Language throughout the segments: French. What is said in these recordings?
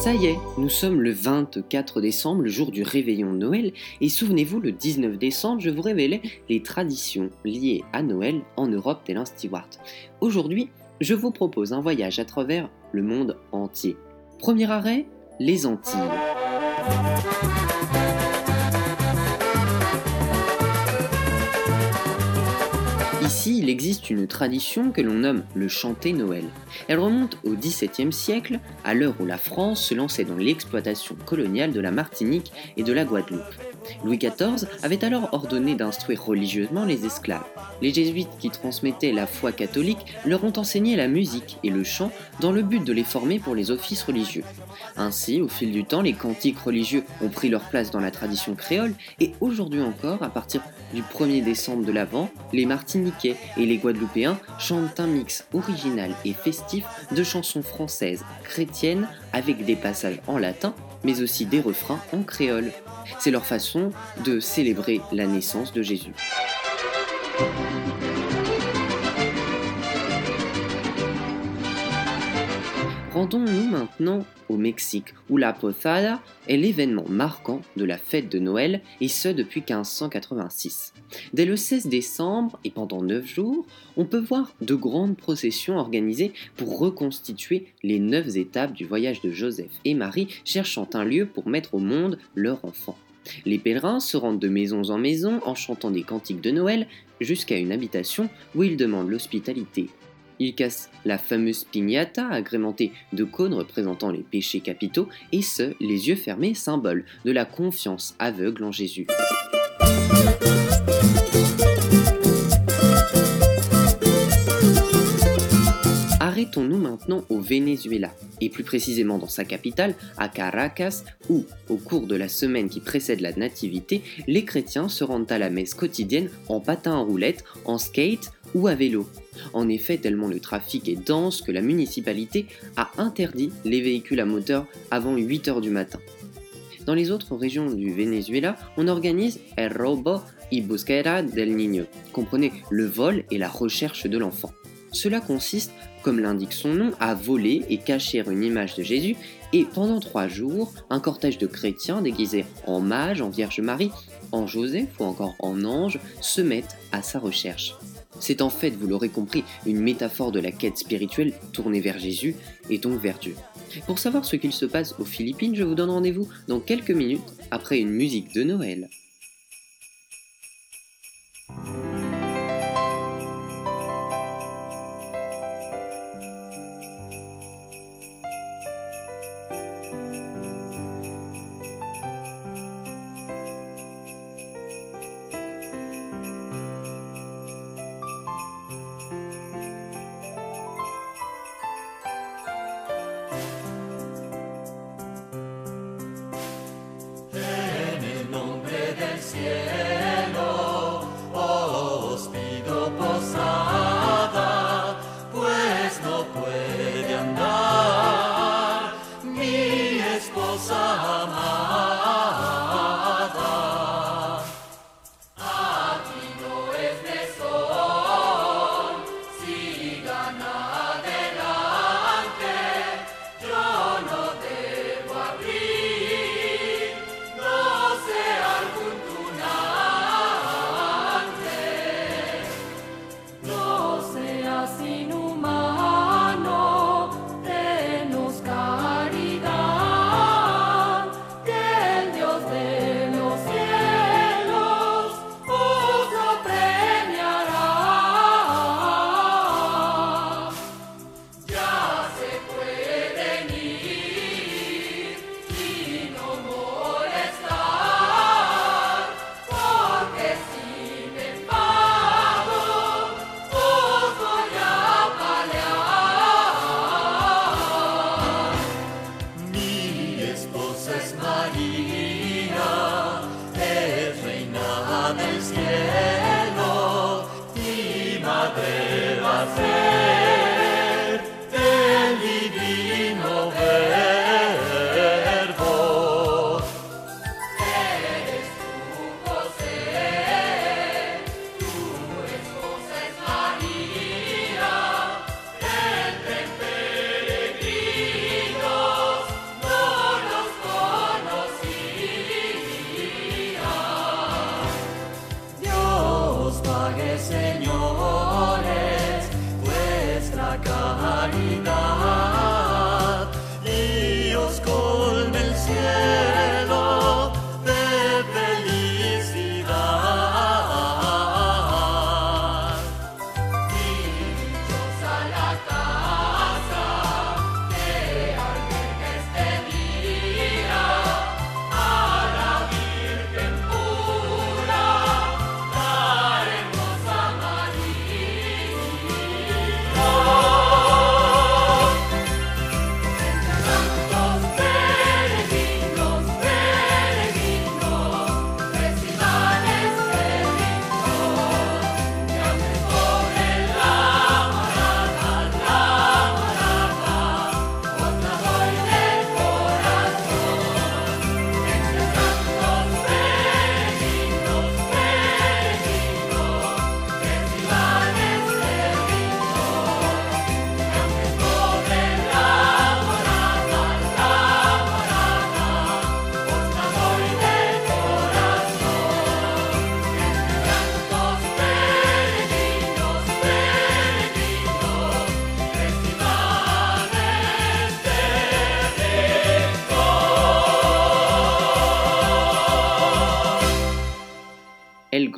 Ça y est, nous sommes le 24 décembre, le jour du réveillon de Noël, et souvenez-vous, le 19 décembre, je vous révélais les traditions liées à Noël en Europe tel un steward. Aujourd'hui, je vous propose un voyage à travers le monde entier. Premier arrêt, les Antilles. Ici, il existe une tradition que l'on nomme le chanter Noël. Elle remonte au XVIIe siècle, à l'heure où la France se lançait dans l'exploitation coloniale de la Martinique et de la Guadeloupe. Louis XIV avait alors ordonné d'instruire religieusement les esclaves. Les jésuites qui transmettaient la foi catholique leur ont enseigné la musique et le chant dans le but de les former pour les offices religieux. Ainsi, au fil du temps, les cantiques religieux ont pris leur place dans la tradition créole et aujourd'hui encore, à partir du 1er décembre de l'Avent, les Martiniquais et les Guadeloupéens chantent un mix original et festif de chansons françaises chrétiennes avec des passages en latin mais aussi des refrains en créole. C'est leur façon de célébrer la naissance de Jésus. Rendons-nous maintenant au Mexique, où la Posada est l'événement marquant de la fête de Noël, et ce depuis 1586. Dès le 16 décembre, et pendant 9 jours, on peut voir de grandes processions organisées pour reconstituer les 9 étapes du voyage de Joseph et Marie cherchant un lieu pour mettre au monde leur enfant. Les pèlerins se rendent de maison en maison en chantant des cantiques de Noël jusqu'à une habitation où ils demandent l'hospitalité il casse la fameuse piñata agrémentée de cônes représentant les péchés capitaux, et ce, les yeux fermés, symbole de la confiance aveugle en Jésus. Arrêtons-nous maintenant au Venezuela, et plus précisément dans sa capitale, à Caracas, où, au cours de la semaine qui précède la Nativité, les chrétiens se rendent à la messe quotidienne en patin à roulettes, en skate ou à vélo. En effet, tellement le trafic est dense que la municipalité a interdit les véhicules à moteur avant 8 heures du matin. Dans les autres régions du Venezuela, on organise El Robo y Busquera del Niño, comprenez le vol et la recherche de l'enfant. Cela consiste, comme l'indique son nom, à voler et cacher une image de Jésus, et pendant trois jours, un cortège de chrétiens déguisés en mages, en Vierge Marie, en Joseph ou encore en ange se mettent à sa recherche. C'est en fait, vous l'aurez compris, une métaphore de la quête spirituelle tournée vers Jésus et donc vers Dieu. Pour savoir ce qu'il se passe aux Philippines, je vous donne rendez-vous dans quelques minutes après une musique de Noël. madre va a ser. señores, vuestra caridad.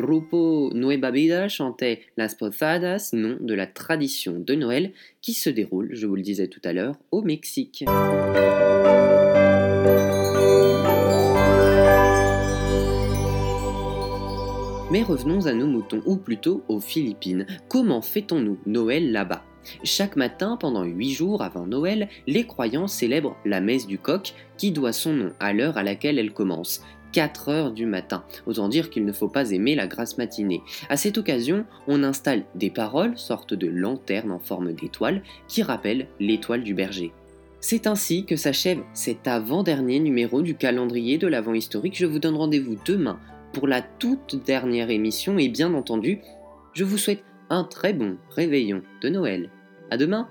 Grupo Nueva Vida chantait Las Posadas, nom de la tradition de Noël qui se déroule, je vous le disais tout à l'heure, au Mexique. Mais revenons à nos moutons, ou plutôt aux Philippines. Comment fêtons-nous Noël là-bas? Chaque matin, pendant huit jours avant Noël, les croyants célèbrent la messe du coq qui doit son nom à l'heure à laquelle elle commence. 4 heures du matin. Autant dire qu'il ne faut pas aimer la grasse matinée. À cette occasion, on installe des paroles, sorte de lanternes en forme d'étoile, qui rappellent l'étoile du berger. C'est ainsi que s'achève cet avant-dernier numéro du calendrier de l'Avent historique. Je vous donne rendez-vous demain pour la toute dernière émission et bien entendu, je vous souhaite un très bon réveillon de Noël. À demain!